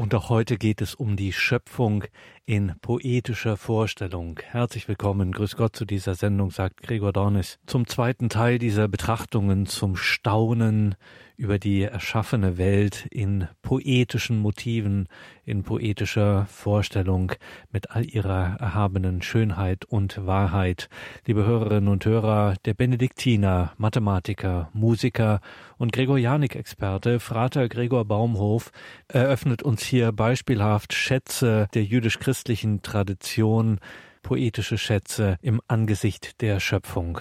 Und auch heute geht es um die Schöpfung in poetischer Vorstellung. Herzlich willkommen, grüß Gott zu dieser Sendung, sagt Gregor Dornis. Zum zweiten Teil dieser Betrachtungen zum Staunen über die erschaffene Welt in poetischen Motiven, in poetischer Vorstellung mit all ihrer erhabenen Schönheit und Wahrheit. Liebe Hörerinnen und Hörer, der Benediktiner, Mathematiker, Musiker und Gregorianik-Experte Frater Gregor Baumhof eröffnet uns hier beispielhaft Schätze der jüdisch-christlichen Tradition, poetische Schätze im Angesicht der Schöpfung.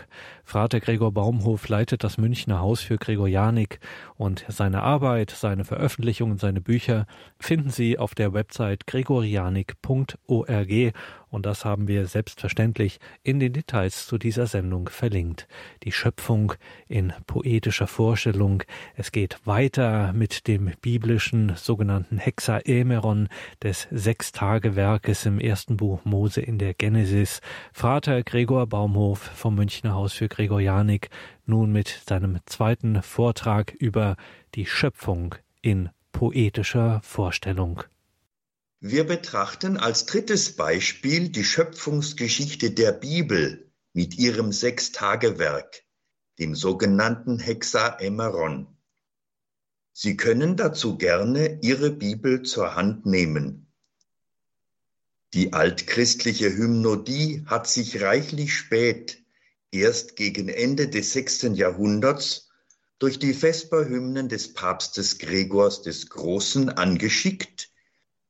Frater Gregor Baumhof leitet das Münchner Haus für Gregorianik und seine Arbeit, seine Veröffentlichungen, seine Bücher finden Sie auf der Website gregorianik.org und das haben wir selbstverständlich in den Details zu dieser Sendung verlinkt. Die Schöpfung in poetischer Vorstellung. Es geht weiter mit dem biblischen sogenannten Hexaemeron des Sechstagewerkes im ersten Buch Mose in der Genesis. Vater Gregor Baumhof vom Münchner Haus für Gregorianik nun mit seinem zweiten Vortrag über die Schöpfung in poetischer Vorstellung. Wir betrachten als drittes Beispiel die Schöpfungsgeschichte der Bibel mit ihrem Sechstagewerk, dem sogenannten Hexaemeron. Sie können dazu gerne Ihre Bibel zur Hand nehmen. Die altchristliche Hymnodie hat sich reichlich spät, erst gegen Ende des sechsten Jahrhunderts, durch die Vesperhymnen des Papstes Gregors des Großen angeschickt,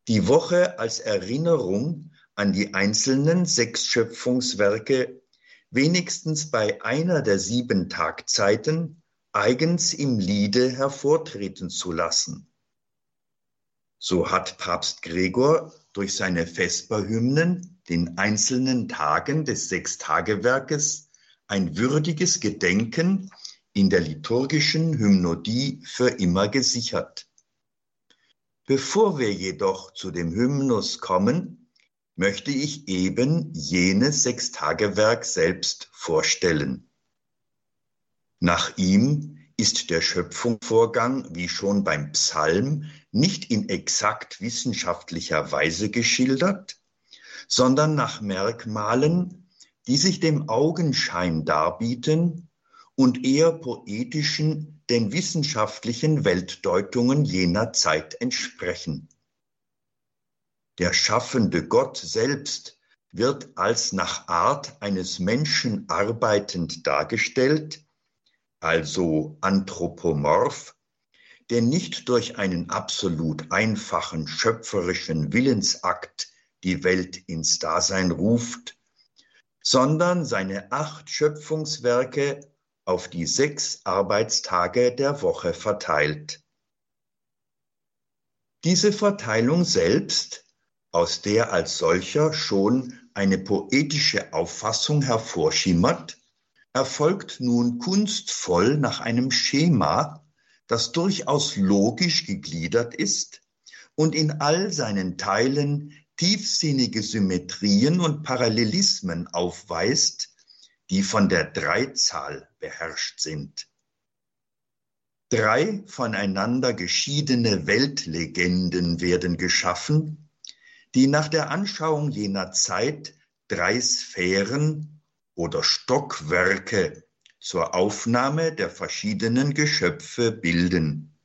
die Woche als Erinnerung an die einzelnen sechs Schöpfungswerke wenigstens bei einer der sieben Tagzeiten eigens im Liede hervortreten zu lassen. So hat Papst Gregor durch seine Vesperhymnen den einzelnen Tagen des Sechstagewerkes ein würdiges Gedenken in der liturgischen Hymnodie für immer gesichert. Bevor wir jedoch zu dem Hymnus kommen, möchte ich eben jenes Sechstagewerk selbst vorstellen. Nach ihm ist der Schöpfungsvorgang, wie schon beim Psalm, nicht in exakt wissenschaftlicher Weise geschildert, sondern nach Merkmalen, die sich dem Augenschein darbieten und eher poetischen den wissenschaftlichen Weltdeutungen jener Zeit entsprechen. Der schaffende Gott selbst wird als nach Art eines Menschen arbeitend dargestellt, also anthropomorph, der nicht durch einen absolut einfachen schöpferischen Willensakt die Welt ins Dasein ruft, sondern seine acht Schöpfungswerke auf die sechs Arbeitstage der Woche verteilt. Diese Verteilung selbst, aus der als solcher schon eine poetische Auffassung hervorschimmert, erfolgt nun kunstvoll nach einem Schema, das durchaus logisch gegliedert ist und in all seinen Teilen tiefsinnige Symmetrien und Parallelismen aufweist, die von der Dreizahl beherrscht sind. Drei voneinander geschiedene Weltlegenden werden geschaffen, die nach der Anschauung jener Zeit drei Sphären oder Stockwerke zur Aufnahme der verschiedenen Geschöpfe bilden.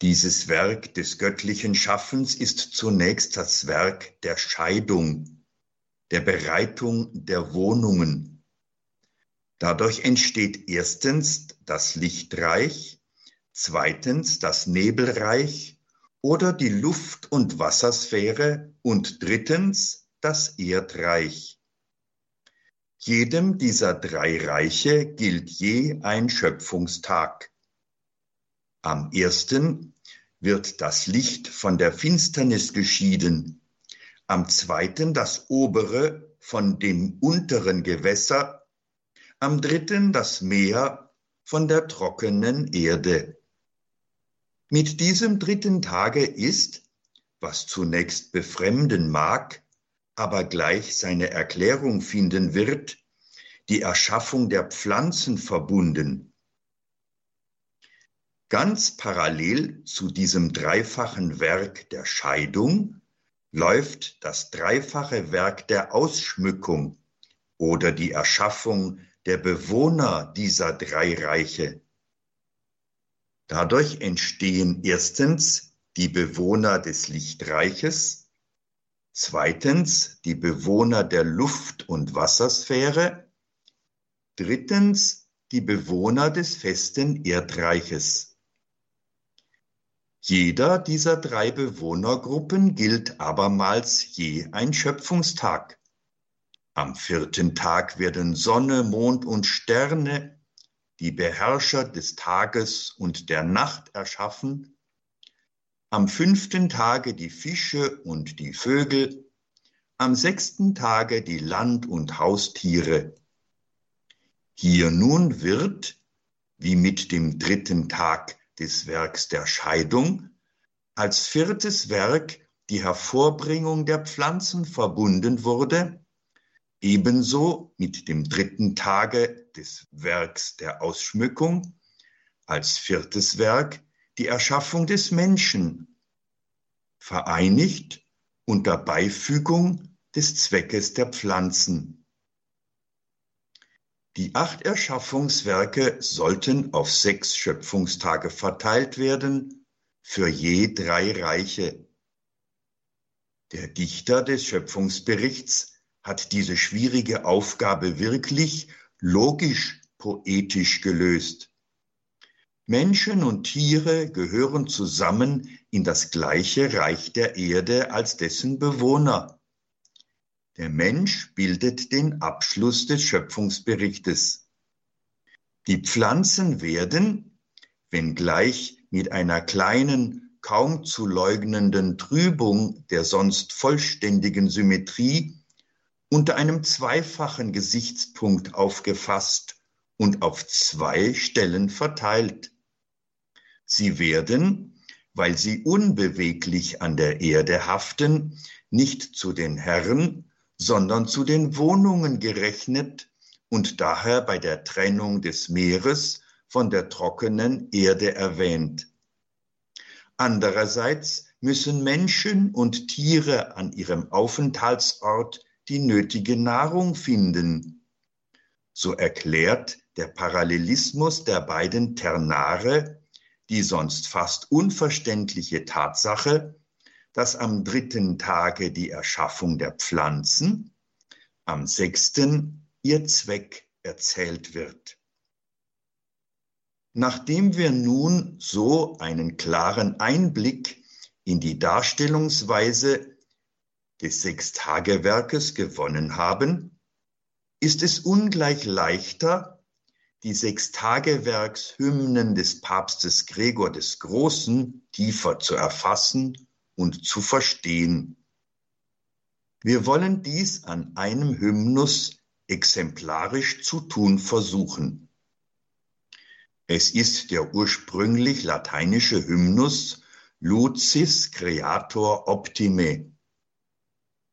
Dieses Werk des göttlichen Schaffens ist zunächst das Werk der Scheidung, der Bereitung der Wohnungen. Dadurch entsteht erstens das Lichtreich, zweitens das Nebelreich oder die Luft- und Wassersphäre und drittens das Erdreich. Jedem dieser drei Reiche gilt je ein Schöpfungstag. Am ersten wird das Licht von der Finsternis geschieden am zweiten das obere von dem unteren Gewässer, am dritten das Meer von der trockenen Erde. Mit diesem dritten Tage ist, was zunächst befremden mag, aber gleich seine Erklärung finden wird, die Erschaffung der Pflanzen verbunden. Ganz parallel zu diesem dreifachen Werk der Scheidung läuft das dreifache Werk der Ausschmückung oder die Erschaffung der Bewohner dieser drei Reiche. Dadurch entstehen erstens die Bewohner des Lichtreiches, zweitens die Bewohner der Luft- und Wassersphäre, drittens die Bewohner des festen Erdreiches. Jeder dieser drei Bewohnergruppen gilt abermals je ein Schöpfungstag. Am vierten Tag werden Sonne, Mond und Sterne, die Beherrscher des Tages und der Nacht, erschaffen. Am fünften Tage die Fische und die Vögel. Am sechsten Tage die Land- und Haustiere. Hier nun wird, wie mit dem dritten Tag des Werks der Scheidung, als viertes Werk die Hervorbringung der Pflanzen verbunden wurde, ebenso mit dem dritten Tage des Werks der Ausschmückung, als viertes Werk die Erschaffung des Menschen, vereinigt unter Beifügung des Zweckes der Pflanzen. Die acht Erschaffungswerke sollten auf sechs Schöpfungstage verteilt werden, für je drei Reiche. Der Dichter des Schöpfungsberichts hat diese schwierige Aufgabe wirklich logisch poetisch gelöst. Menschen und Tiere gehören zusammen in das gleiche Reich der Erde als dessen Bewohner. Der Mensch bildet den Abschluss des Schöpfungsberichtes. Die Pflanzen werden, wenngleich mit einer kleinen, kaum zu leugnenden Trübung der sonst vollständigen Symmetrie, unter einem zweifachen Gesichtspunkt aufgefasst und auf zwei Stellen verteilt. Sie werden, weil sie unbeweglich an der Erde haften, nicht zu den Herren, sondern zu den Wohnungen gerechnet und daher bei der Trennung des Meeres von der trockenen Erde erwähnt. Andererseits müssen Menschen und Tiere an ihrem Aufenthaltsort die nötige Nahrung finden. So erklärt der Parallelismus der beiden Ternare die sonst fast unverständliche Tatsache, dass am dritten Tage die Erschaffung der Pflanzen, am sechsten ihr Zweck erzählt wird. Nachdem wir nun so einen klaren Einblick in die Darstellungsweise des Sechstagewerkes gewonnen haben, ist es ungleich leichter, die Sechstagewerkshymnen des Papstes Gregor des Großen tiefer zu erfassen und zu verstehen. Wir wollen dies an einem Hymnus exemplarisch zu tun versuchen. Es ist der ursprünglich lateinische Hymnus Lucis Creator Optime.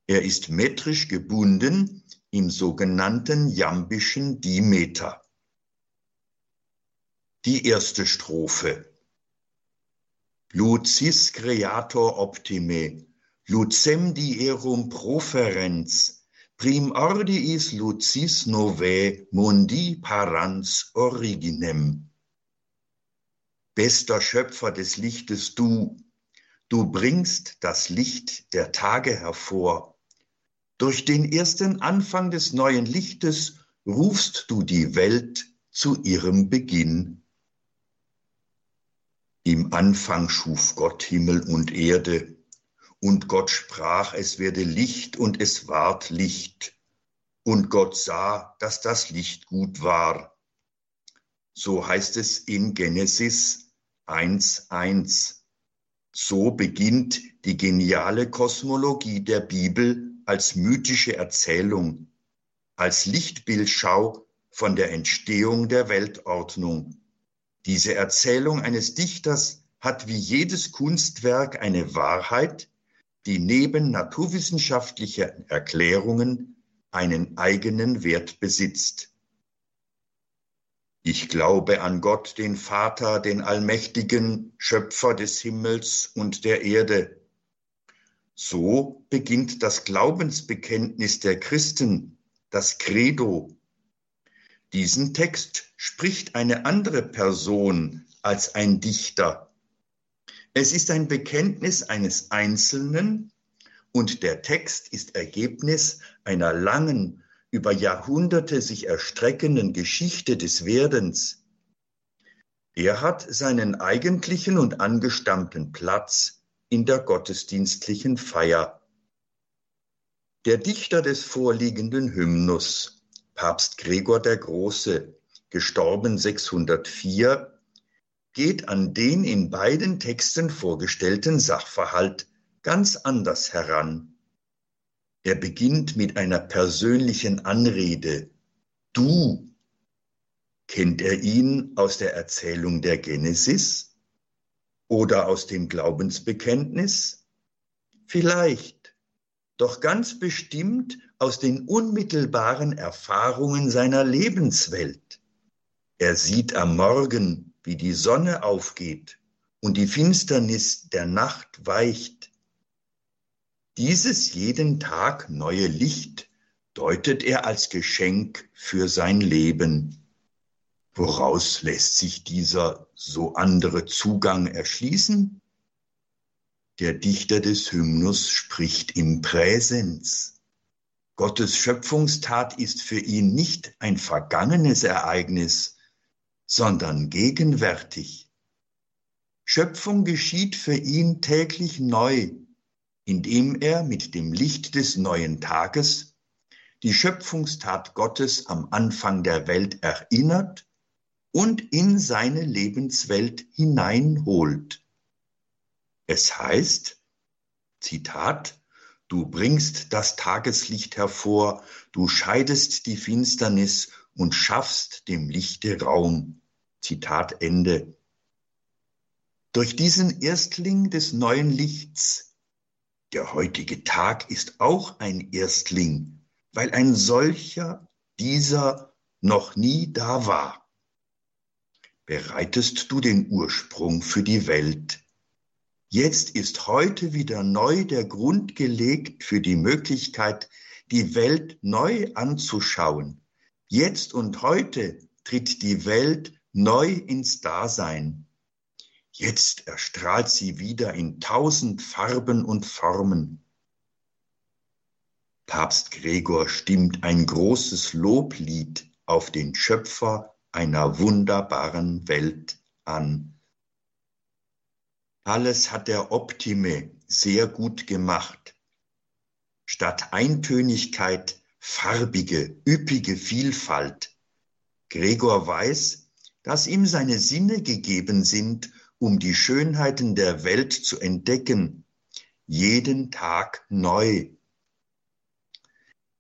Er ist metrisch gebunden im sogenannten jambischen Dimeter. Die erste Strophe. Lucis creator optime, lucem dierum proferens, prim ordiis lucis novae mundi parans originem. Bester Schöpfer des Lichtes du, du bringst das Licht der Tage hervor. Durch den ersten Anfang des neuen Lichtes rufst du die Welt zu ihrem Beginn. Im Anfang schuf Gott Himmel und Erde, und Gott sprach, es werde Licht, und es ward Licht. Und Gott sah, dass das Licht gut war. So heißt es in Genesis 1.1. So beginnt die geniale Kosmologie der Bibel als mythische Erzählung, als Lichtbildschau von der Entstehung der Weltordnung. Diese Erzählung eines Dichters hat wie jedes Kunstwerk eine Wahrheit, die neben naturwissenschaftlichen Erklärungen einen eigenen Wert besitzt. Ich glaube an Gott, den Vater, den Allmächtigen, Schöpfer des Himmels und der Erde. So beginnt das Glaubensbekenntnis der Christen, das Credo. Diesen Text spricht eine andere Person als ein Dichter. Es ist ein Bekenntnis eines Einzelnen und der Text ist Ergebnis einer langen über Jahrhunderte sich erstreckenden Geschichte des Werdens. Er hat seinen eigentlichen und angestammten Platz in der gottesdienstlichen Feier. Der Dichter des vorliegenden Hymnus, Papst Gregor der Große, gestorben 604, geht an den in beiden Texten vorgestellten Sachverhalt ganz anders heran. Er beginnt mit einer persönlichen Anrede. Du. Kennt er ihn aus der Erzählung der Genesis oder aus dem Glaubensbekenntnis? Vielleicht, doch ganz bestimmt aus den unmittelbaren Erfahrungen seiner Lebenswelt. Er sieht am Morgen, wie die Sonne aufgeht und die Finsternis der Nacht weicht dieses jeden Tag neue Licht deutet er als Geschenk für sein Leben. Woraus lässt sich dieser so andere Zugang erschließen? Der Dichter des Hymnus spricht im Präsens. Gottes Schöpfungstat ist für ihn nicht ein vergangenes Ereignis, sondern gegenwärtig. Schöpfung geschieht für ihn täglich neu, indem er mit dem Licht des neuen Tages die Schöpfungstat Gottes am Anfang der Welt erinnert und in seine Lebenswelt hineinholt. Es heißt, Zitat, Du bringst das Tageslicht hervor, du scheidest die Finsternis und schaffst dem Lichte Raum. Zitat Ende. Durch diesen Erstling des neuen Lichts der heutige Tag ist auch ein Erstling, weil ein solcher dieser noch nie da war. Bereitest du den Ursprung für die Welt? Jetzt ist heute wieder neu der Grund gelegt für die Möglichkeit, die Welt neu anzuschauen. Jetzt und heute tritt die Welt neu ins Dasein. Jetzt erstrahlt sie wieder in tausend Farben und Formen. Papst Gregor stimmt ein großes Loblied auf den Schöpfer einer wunderbaren Welt an. Alles hat der Optime sehr gut gemacht. Statt Eintönigkeit farbige, üppige Vielfalt. Gregor weiß, dass ihm seine Sinne gegeben sind, um die Schönheiten der Welt zu entdecken, jeden Tag neu.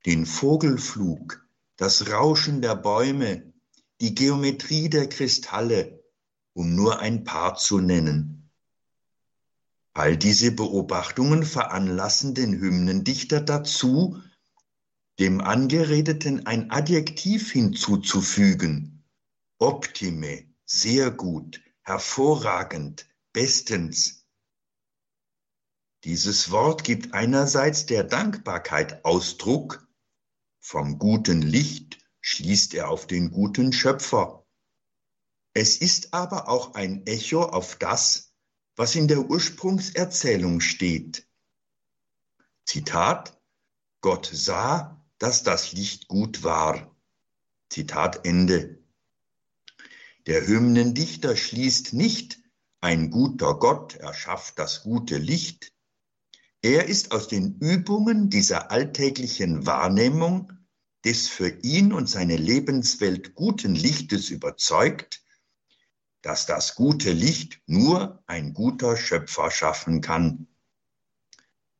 Den Vogelflug, das Rauschen der Bäume, die Geometrie der Kristalle, um nur ein paar zu nennen. All diese Beobachtungen veranlassen den Hymnendichter dazu, dem Angeredeten ein Adjektiv hinzuzufügen. Optime, sehr gut, hervorragend, bestens. Dieses Wort gibt einerseits der Dankbarkeit Ausdruck, vom guten Licht schließt er auf den guten Schöpfer. Es ist aber auch ein Echo auf das, was in der Ursprungserzählung steht. Zitat, Gott sah, dass das Licht gut war. Zitat Ende. Der Hymnendichter schließt nicht, ein guter Gott erschafft das gute Licht. Er ist aus den Übungen dieser alltäglichen Wahrnehmung des für ihn und seine Lebenswelt guten Lichtes überzeugt, dass das gute Licht nur ein guter Schöpfer schaffen kann.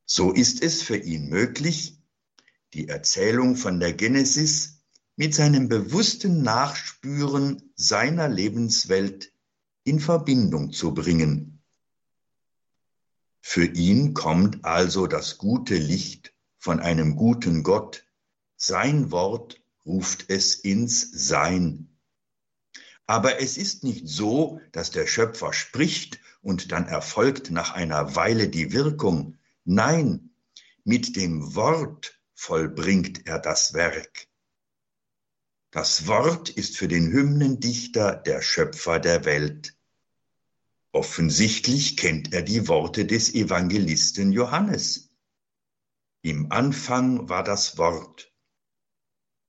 So ist es für ihn möglich, die Erzählung von der Genesis mit seinem bewussten Nachspüren seiner Lebenswelt in Verbindung zu bringen. Für ihn kommt also das gute Licht von einem guten Gott, sein Wort ruft es ins Sein. Aber es ist nicht so, dass der Schöpfer spricht und dann erfolgt nach einer Weile die Wirkung. Nein, mit dem Wort vollbringt er das Werk. Das Wort ist für den Hymnendichter der Schöpfer der Welt. Offensichtlich kennt er die Worte des Evangelisten Johannes. Im Anfang war das Wort.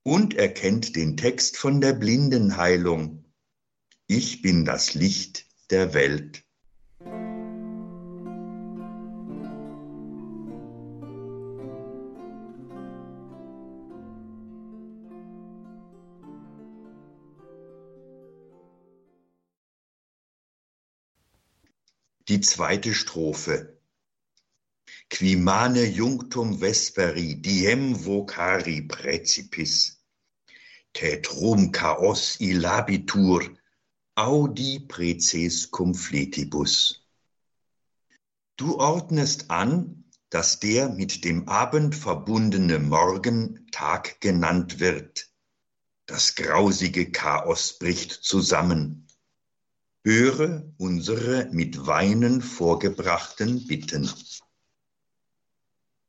Und er kennt den Text von der Blindenheilung. Ich bin das Licht der Welt. Die zweite Strophe. Quimane junctum vesperi diem vocari precipis. Tetrum chaos ilabitur Audi preces cum fletibus. Du ordnest an, dass der mit dem Abend verbundene Morgen Tag genannt wird. Das grausige Chaos bricht zusammen. Höre unsere mit Weinen vorgebrachten Bitten.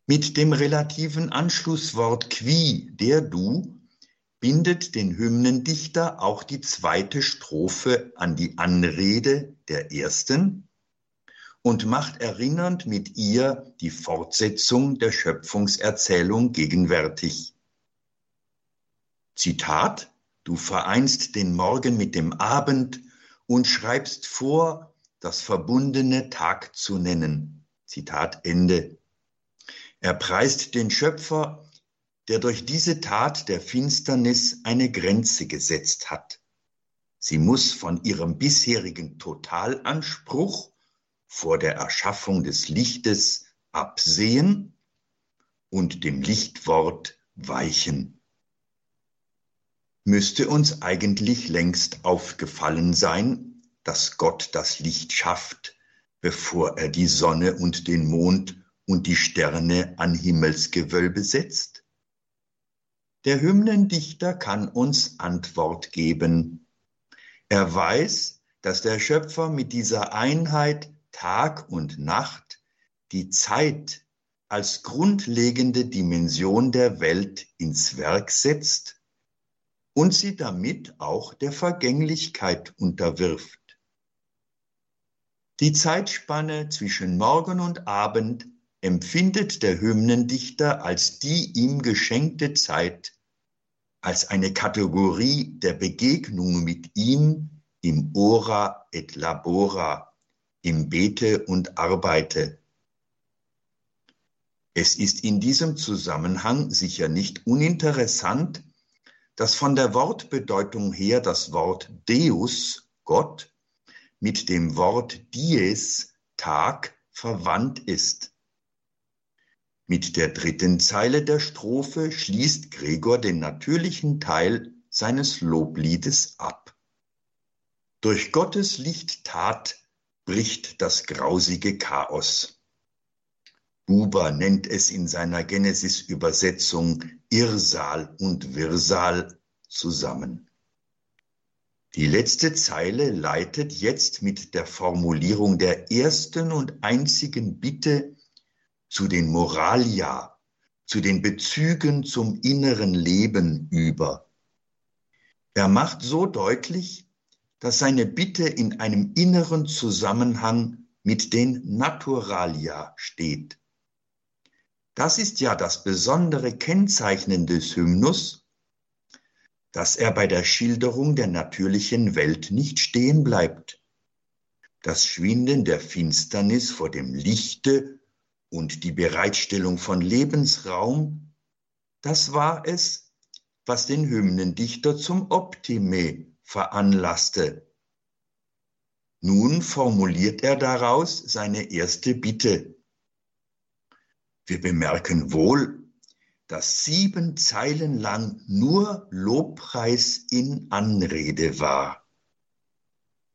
Mit dem relativen Anschlusswort qui, der du, bindet den Hymnendichter auch die zweite Strophe an die Anrede der ersten und macht erinnernd mit ihr die Fortsetzung der Schöpfungserzählung gegenwärtig. Zitat, du vereinst den Morgen mit dem Abend und schreibst vor, das verbundene Tag zu nennen. Zitat Ende. Er preist den Schöpfer der durch diese Tat der Finsternis eine Grenze gesetzt hat. Sie muss von ihrem bisherigen Totalanspruch vor der Erschaffung des Lichtes absehen und dem Lichtwort weichen. Müsste uns eigentlich längst aufgefallen sein, dass Gott das Licht schafft, bevor er die Sonne und den Mond und die Sterne an Himmelsgewölbe setzt? Der Hymnendichter kann uns Antwort geben. Er weiß, dass der Schöpfer mit dieser Einheit Tag und Nacht die Zeit als grundlegende Dimension der Welt ins Werk setzt und sie damit auch der Vergänglichkeit unterwirft. Die Zeitspanne zwischen Morgen und Abend empfindet der Hymnendichter als die ihm geschenkte Zeit als eine Kategorie der Begegnung mit ihm im Ora et Labora, im Bete und Arbeite. Es ist in diesem Zusammenhang sicher nicht uninteressant, dass von der Wortbedeutung her das Wort Deus, Gott, mit dem Wort Dies, Tag, verwandt ist. Mit der dritten Zeile der Strophe schließt Gregor den natürlichen Teil seines Lobliedes ab. Durch Gottes Lichttat bricht das grausige Chaos. Buber nennt es in seiner Genesis-Übersetzung Irrsal und Wirrsal zusammen. Die letzte Zeile leitet jetzt mit der Formulierung der ersten und einzigen Bitte zu den Moralia, zu den Bezügen zum inneren Leben über. Er macht so deutlich, dass seine Bitte in einem inneren Zusammenhang mit den Naturalia steht. Das ist ja das besondere Kennzeichnen des Hymnus, dass er bei der Schilderung der natürlichen Welt nicht stehen bleibt. Das Schwinden der Finsternis vor dem Lichte und die Bereitstellung von Lebensraum, das war es, was den Hymnendichter zum Optime veranlasste. Nun formuliert er daraus seine erste Bitte. Wir bemerken wohl, dass sieben Zeilen lang nur Lobpreis in Anrede war.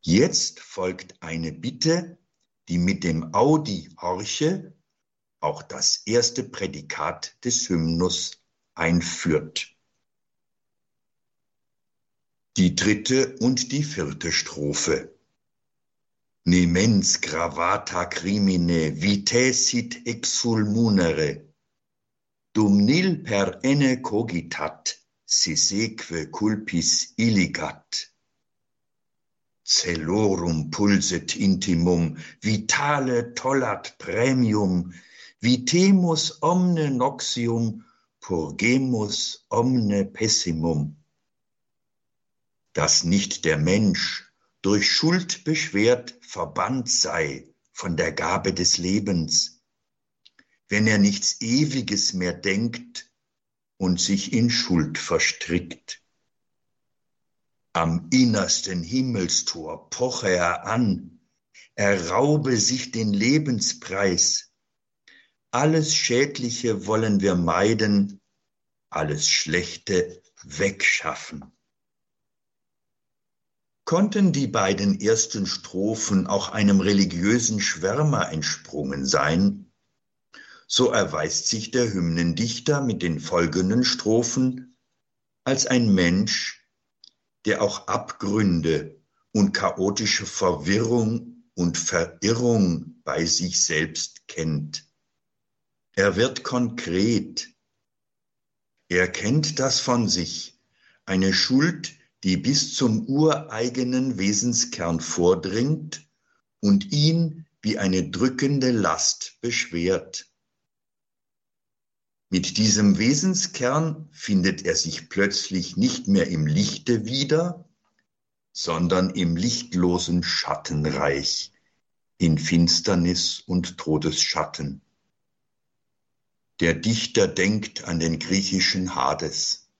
Jetzt folgt eine Bitte, die mit dem Audi Horche auch das erste Prädikat des Hymnus einführt. Die dritte und die vierte Strophe. Nemens gravata crimine vitesit exulmunere, dum nil per ene cogitat, si seque culpis illigat. Celorum pulset intimum, vitale tollat premium, vitemus omne noxium, purgemus omne pessimum. Dass nicht der Mensch durch Schuld beschwert verbannt sei von der Gabe des Lebens, wenn er nichts Ewiges mehr denkt und sich in Schuld verstrickt. Am innersten Himmelstor poche er an, er raube sich den Lebenspreis. Alles Schädliche wollen wir meiden, alles Schlechte wegschaffen. Konnten die beiden ersten Strophen auch einem religiösen Schwärmer entsprungen sein, so erweist sich der Hymnendichter mit den folgenden Strophen als ein Mensch, der auch Abgründe und chaotische Verwirrung und Verirrung bei sich selbst kennt. Er wird konkret. Er kennt das von sich, eine Schuld, die bis zum ureigenen Wesenskern vordringt und ihn wie eine drückende Last beschwert. Mit diesem Wesenskern findet er sich plötzlich nicht mehr im Lichte wieder, sondern im lichtlosen Schattenreich, in Finsternis und Todesschatten. Der Dichter denkt an den griechischen Hades.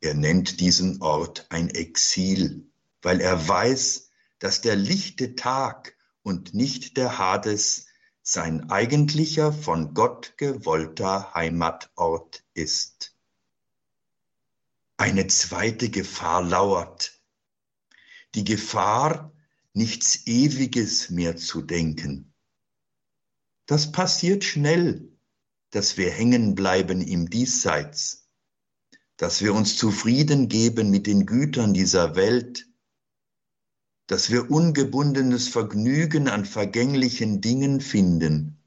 Er nennt diesen Ort ein Exil, weil er weiß, dass der lichte Tag und nicht der Hades sein eigentlicher von Gott gewollter Heimatort ist. Eine zweite Gefahr lauert, die Gefahr, nichts Ewiges mehr zu denken. Das passiert schnell, dass wir hängen bleiben im Diesseits, dass wir uns zufrieden geben mit den Gütern dieser Welt, dass wir ungebundenes Vergnügen an vergänglichen Dingen finden.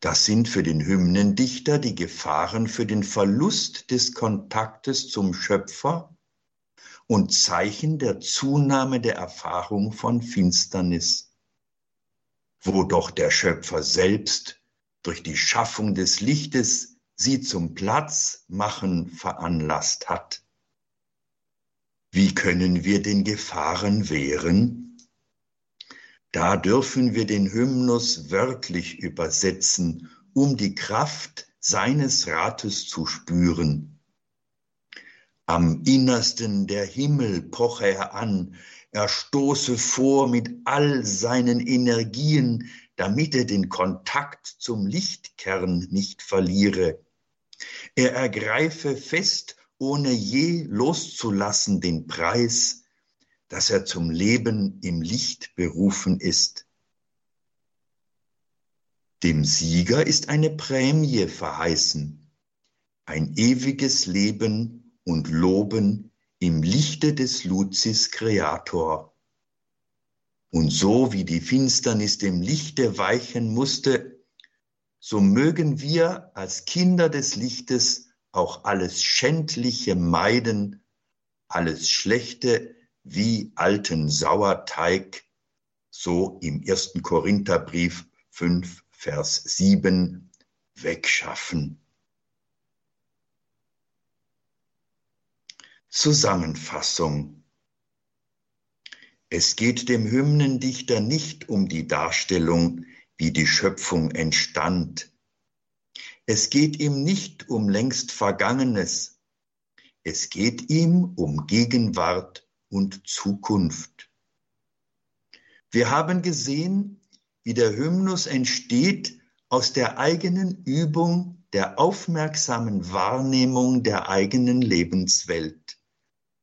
Das sind für den Hymnendichter die Gefahren für den Verlust des Kontaktes zum Schöpfer und Zeichen der Zunahme der Erfahrung von Finsternis, wo doch der Schöpfer selbst durch die Schaffung des Lichtes sie zum Platz machen veranlasst hat. Wie können wir den Gefahren wehren? Da dürfen wir den Hymnus wörtlich übersetzen, um die Kraft seines Rates zu spüren. Am innersten der Himmel poche er an, er stoße vor mit all seinen Energien, damit er den Kontakt zum Lichtkern nicht verliere. Er ergreife fest ohne je loszulassen den Preis, dass er zum Leben im Licht berufen ist. Dem Sieger ist eine Prämie verheißen, ein ewiges Leben und Loben im Lichte des Luzis Kreator. Und so wie die Finsternis dem Lichte weichen musste, so mögen wir als Kinder des Lichtes auch alles Schändliche meiden, alles Schlechte wie alten Sauerteig, so im ersten Korintherbrief 5, Vers 7, wegschaffen. Zusammenfassung. Es geht dem Hymnendichter nicht um die Darstellung, wie die Schöpfung entstand, es geht ihm nicht um längst Vergangenes. Es geht ihm um Gegenwart und Zukunft. Wir haben gesehen, wie der Hymnus entsteht aus der eigenen Übung der aufmerksamen Wahrnehmung der eigenen Lebenswelt,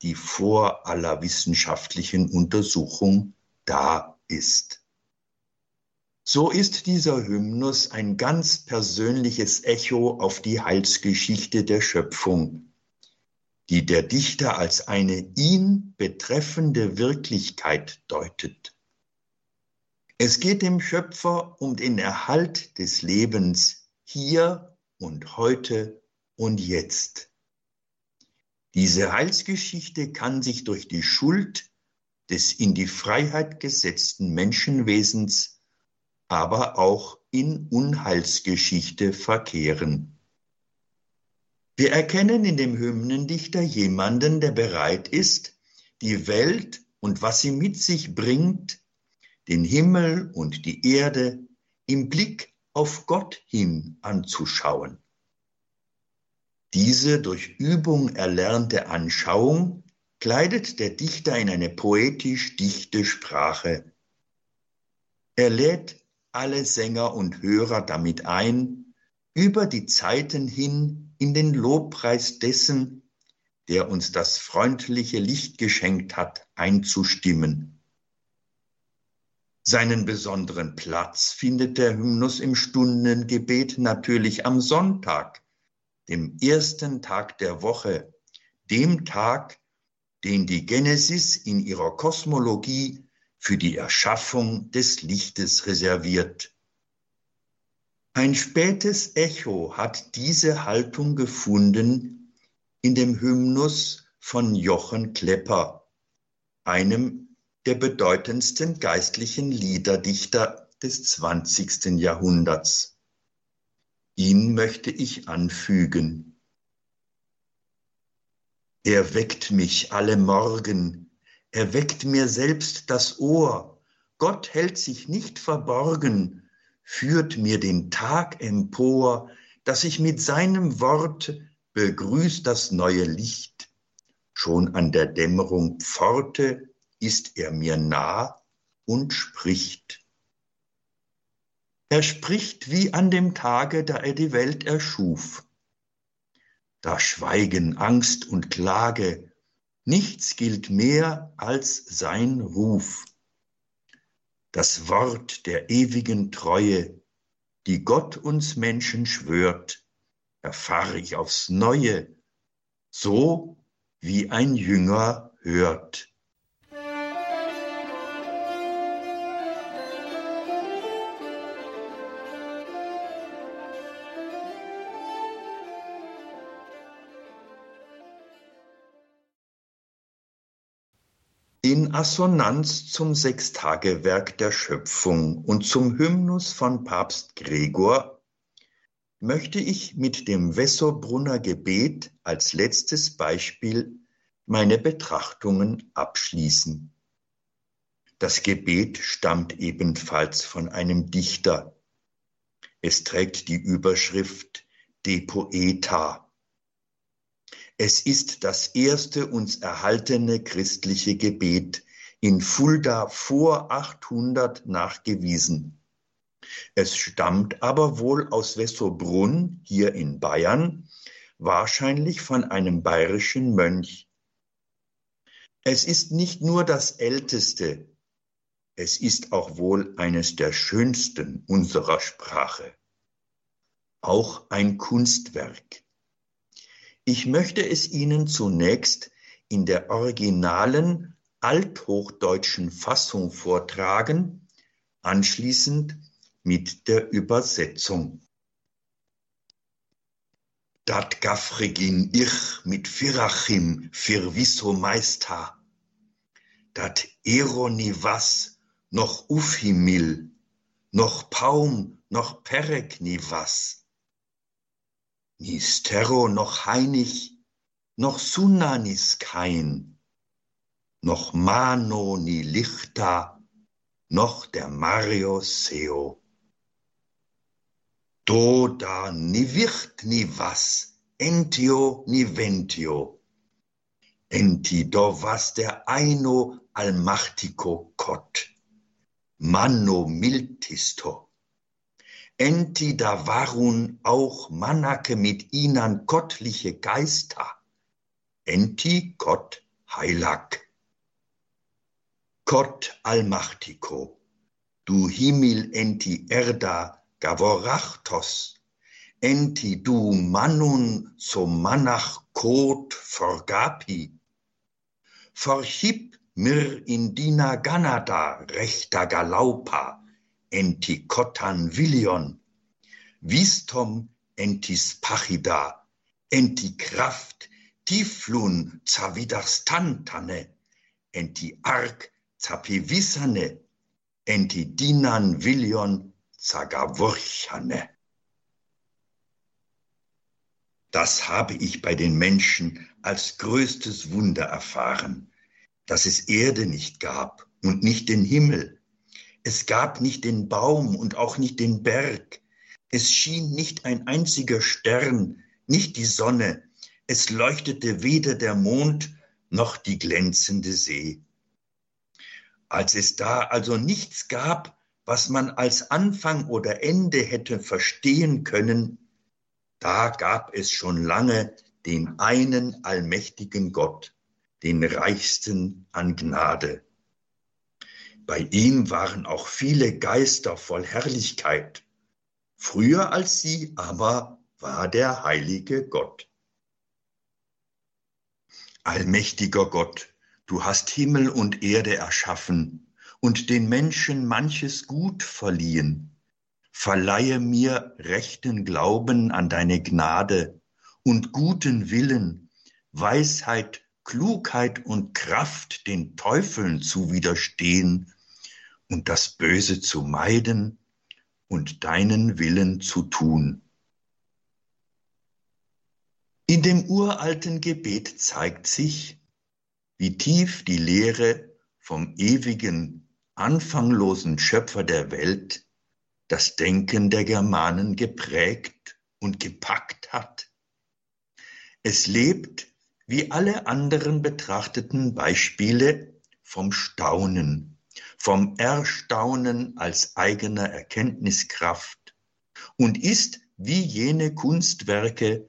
die vor aller wissenschaftlichen Untersuchung da ist. So ist dieser Hymnus ein ganz persönliches Echo auf die Heilsgeschichte der Schöpfung. die der Dichter als eine ihn betreffende Wirklichkeit deutet. Es geht dem Schöpfer um den Erhalt des Lebens hier und heute und jetzt. Diese Heilsgeschichte kann sich durch die Schuld des in die Freiheit gesetzten Menschenwesens, aber auch in Unheilsgeschichte verkehren. Wir erkennen in dem Hymnendichter jemanden, der bereit ist, die Welt und was sie mit sich bringt, den Himmel und die Erde im Blick auf Gott hin anzuschauen. Diese durch Übung erlernte Anschauung kleidet der Dichter in eine poetisch dichte Sprache. Er lädt alle Sänger und Hörer damit ein, über die Zeiten hin in den Lobpreis dessen, der uns das freundliche Licht geschenkt hat, einzustimmen. Seinen besonderen Platz findet der Hymnus im Stundengebet natürlich am Sonntag, dem ersten Tag der Woche, dem Tag, den die Genesis in ihrer Kosmologie für die Erschaffung des Lichtes reserviert. Ein spätes Echo hat diese Haltung gefunden in dem Hymnus von Jochen Klepper, einem der bedeutendsten geistlichen Liederdichter des 20. Jahrhunderts. Ihn möchte ich anfügen. Er weckt mich alle Morgen, er weckt mir selbst das Ohr. Gott hält sich nicht verborgen, führt mir den Tag empor, dass ich mit seinem Wort begrüßt das neue Licht. Schon an der Dämmerung Pforte ist er mir nah und spricht. Er spricht wie an dem Tage, da er die Welt erschuf da schweigen Angst und Klage, nichts gilt mehr als sein Ruf. Das Wort der ewigen Treue, die Gott uns Menschen schwört, erfahre ich aufs Neue, so wie ein Jünger hört. In Assonanz zum Sechstagewerk der Schöpfung und zum Hymnus von Papst Gregor möchte ich mit dem Wessobrunner Gebet als letztes Beispiel meine Betrachtungen abschließen. Das Gebet stammt ebenfalls von einem Dichter. Es trägt die Überschrift De Poeta es ist das erste uns erhaltene christliche Gebet in Fulda vor 800 nachgewiesen. Es stammt aber wohl aus Wessobrunn hier in Bayern, wahrscheinlich von einem bayerischen Mönch. Es ist nicht nur das älteste, es ist auch wohl eines der schönsten unserer Sprache. Auch ein Kunstwerk. Ich möchte es Ihnen zunächst in der originalen althochdeutschen Fassung vortragen, anschließend mit der Übersetzung. Dat gafregin ich mit Firachim fir viso meista, dat eroni was noch ufhimil, noch paum, noch perek ni was ni Sterro noch Heinig, noch Sunanis kein, noch Mano ni Lichta, noch der Mario Seo. Do da ni wird ni was, entio ni ventio. Enti do was der Eino allmachtico Gott. Manno miltisto enti da warun auch Manake mit ihnen gottliche Geister, enti Gott heilag. Gott allmachtico, du Himmel enti erda gavorachtos, enti du manun so manach kot forgapi. Forchip mir in dina ganada rechter galaupa, enti kotan vilion, vistom entis pachida, enti kraft tiflun zavidastantane, enti ark zapivisane, enti dinan vilion zagavurchane. Das habe ich bei den Menschen als größtes Wunder erfahren, dass es Erde nicht gab und nicht den Himmel. Es gab nicht den Baum und auch nicht den Berg. Es schien nicht ein einziger Stern, nicht die Sonne. Es leuchtete weder der Mond noch die glänzende See. Als es da also nichts gab, was man als Anfang oder Ende hätte verstehen können, da gab es schon lange den einen allmächtigen Gott, den reichsten an Gnade. Bei ihm waren auch viele Geister voll Herrlichkeit. Früher als sie aber war der heilige Gott. Allmächtiger Gott, du hast Himmel und Erde erschaffen und den Menschen manches Gut verliehen. Verleihe mir rechten Glauben an deine Gnade und guten Willen, Weisheit, Klugheit und Kraft den Teufeln zu widerstehen und das Böse zu meiden und deinen Willen zu tun. In dem uralten Gebet zeigt sich, wie tief die Lehre vom ewigen, anfanglosen Schöpfer der Welt das Denken der Germanen geprägt und gepackt hat. Es lebt, wie alle anderen betrachteten Beispiele, vom Staunen vom Erstaunen als eigener Erkenntniskraft und ist wie jene Kunstwerke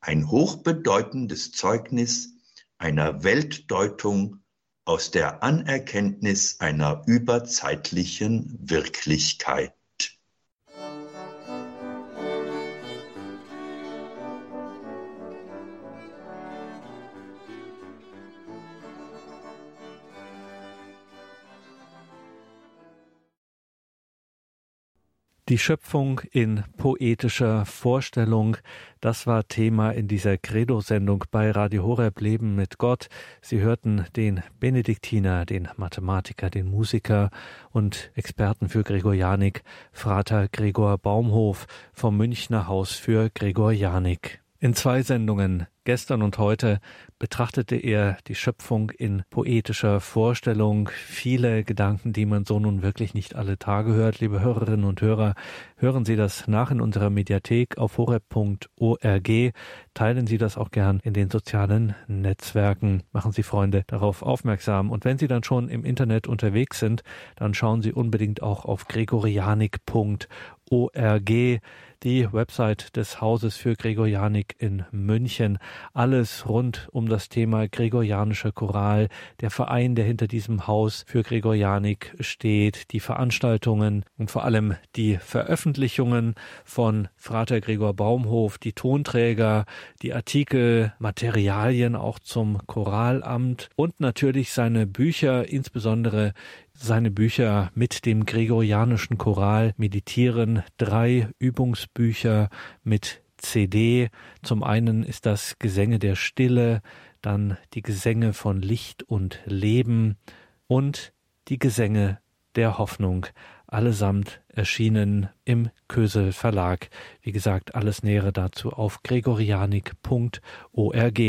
ein hochbedeutendes Zeugnis einer Weltdeutung aus der Anerkenntnis einer überzeitlichen Wirklichkeit. Die Schöpfung in poetischer Vorstellung, das war Thema in dieser Credo-Sendung bei Radio Horeb Leben mit Gott. Sie hörten den Benediktiner, den Mathematiker, den Musiker und Experten für Gregorianik, Frater Gregor Baumhof vom Münchner Haus für Gregorianik. In zwei Sendungen, gestern und heute, betrachtete er die Schöpfung in poetischer Vorstellung. Viele Gedanken, die man so nun wirklich nicht alle Tage hört. Liebe Hörerinnen und Hörer, hören Sie das nach in unserer Mediathek auf horeb.org. Teilen Sie das auch gern in den sozialen Netzwerken. Machen Sie Freunde darauf aufmerksam. Und wenn Sie dann schon im Internet unterwegs sind, dann schauen Sie unbedingt auch auf gregorianik.org die Website des Hauses für Gregorianik in München. Alles rund um das Thema gregorianischer Choral, der Verein, der hinter diesem Haus für Gregorianik steht, die Veranstaltungen und vor allem die Veröffentlichungen von Frater Gregor Baumhof, die Tonträger, die Artikel, Materialien auch zum Choralamt und natürlich seine Bücher, insbesondere seine Bücher mit dem gregorianischen Choral meditieren, drei Übungsbücher mit CD. Zum einen ist das Gesänge der Stille, dann die Gesänge von Licht und Leben und die Gesänge der Hoffnung, allesamt erschienen im Kösel Verlag. Wie gesagt, alles Nähere dazu auf gregorianik.org.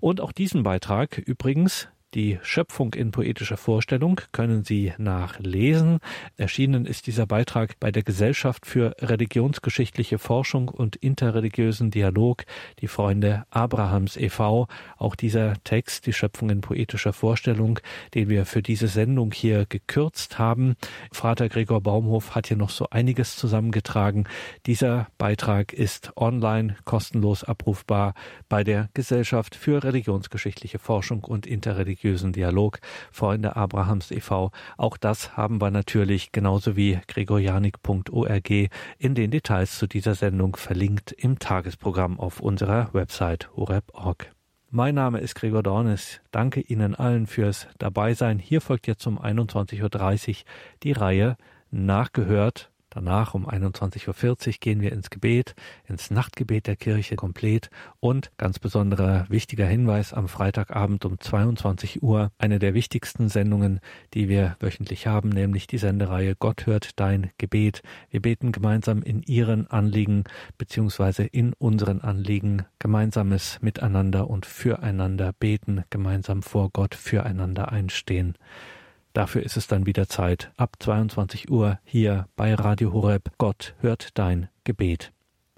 Und auch diesen Beitrag übrigens die Schöpfung in poetischer Vorstellung können Sie nachlesen. Erschienen ist dieser Beitrag bei der Gesellschaft für religionsgeschichtliche Forschung und interreligiösen Dialog, die Freunde Abrahams e.V. Auch dieser Text, die Schöpfung in poetischer Vorstellung, den wir für diese Sendung hier gekürzt haben. Vater Gregor Baumhof hat hier noch so einiges zusammengetragen. Dieser Beitrag ist online kostenlos abrufbar bei der Gesellschaft für religionsgeschichtliche Forschung und interreligiöse religiösen Dialog, Freunde Abrahams e.V. Auch das haben wir natürlich genauso wie gregorianik.org in den Details zu dieser Sendung verlinkt im Tagesprogramm auf unserer Website horeb.org. Mein Name ist Gregor Dornis. Danke Ihnen allen fürs Dabeisein. Hier folgt jetzt um 21.30 Uhr die Reihe Nachgehört Danach um 21.40 Uhr gehen wir ins Gebet, ins Nachtgebet der Kirche komplett und ganz besonderer wichtiger Hinweis am Freitagabend um 22 Uhr eine der wichtigsten Sendungen, die wir wöchentlich haben, nämlich die Sendereihe Gott hört dein Gebet. Wir beten gemeinsam in Ihren Anliegen beziehungsweise in unseren Anliegen gemeinsames Miteinander und füreinander beten, gemeinsam vor Gott füreinander einstehen. Dafür ist es dann wieder Zeit. Ab 22 Uhr hier bei Radio Horeb. Gott hört dein Gebet.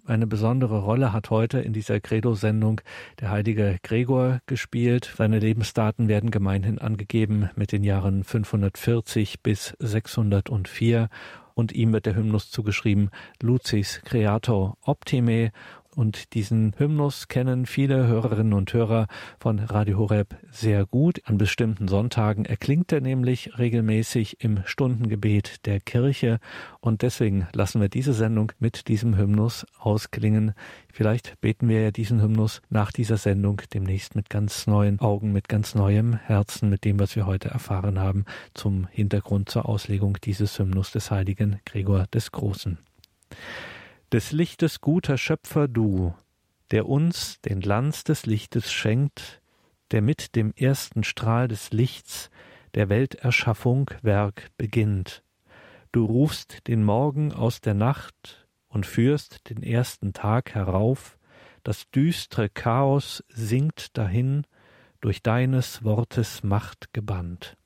Eine besondere Rolle hat heute in dieser Credo-Sendung der heilige Gregor gespielt. Seine Lebensdaten werden gemeinhin angegeben mit den Jahren 540 bis 604 und ihm wird der Hymnus zugeschrieben Lucis Creator Optime und diesen Hymnus kennen viele Hörerinnen und Hörer von Radio Horeb sehr gut. An bestimmten Sonntagen erklingt er nämlich regelmäßig im Stundengebet der Kirche. Und deswegen lassen wir diese Sendung mit diesem Hymnus ausklingen. Vielleicht beten wir ja diesen Hymnus nach dieser Sendung demnächst mit ganz neuen Augen, mit ganz neuem Herzen, mit dem, was wir heute erfahren haben, zum Hintergrund zur Auslegung dieses Hymnus des heiligen Gregor des Großen des Lichtes guter Schöpfer du, der uns den Glanz des Lichtes schenkt, der mit dem ersten Strahl des Lichts der Welterschaffung Werk beginnt. Du rufst den Morgen aus der Nacht und führst den ersten Tag herauf, das düstre Chaos sinkt dahin, durch deines Wortes Macht gebannt.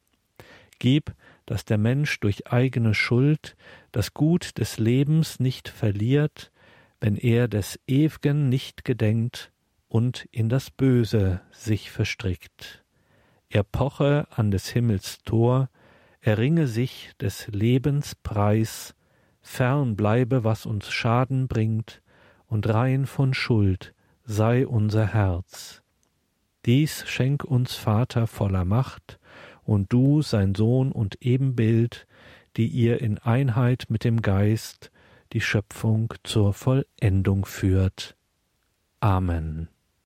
Gib, dass der Mensch durch eigene Schuld das Gut des Lebens nicht verliert, wenn er des Ew'gen nicht gedenkt und in das Böse sich verstrickt. Er poche an des Himmels Tor, erringe sich des Lebens Preis, fern bleibe, was uns Schaden bringt, und rein von Schuld sei unser Herz. Dies schenk uns Vater voller Macht, und du, sein Sohn und Ebenbild, die ihr in Einheit mit dem Geist die Schöpfung zur Vollendung führt. Amen.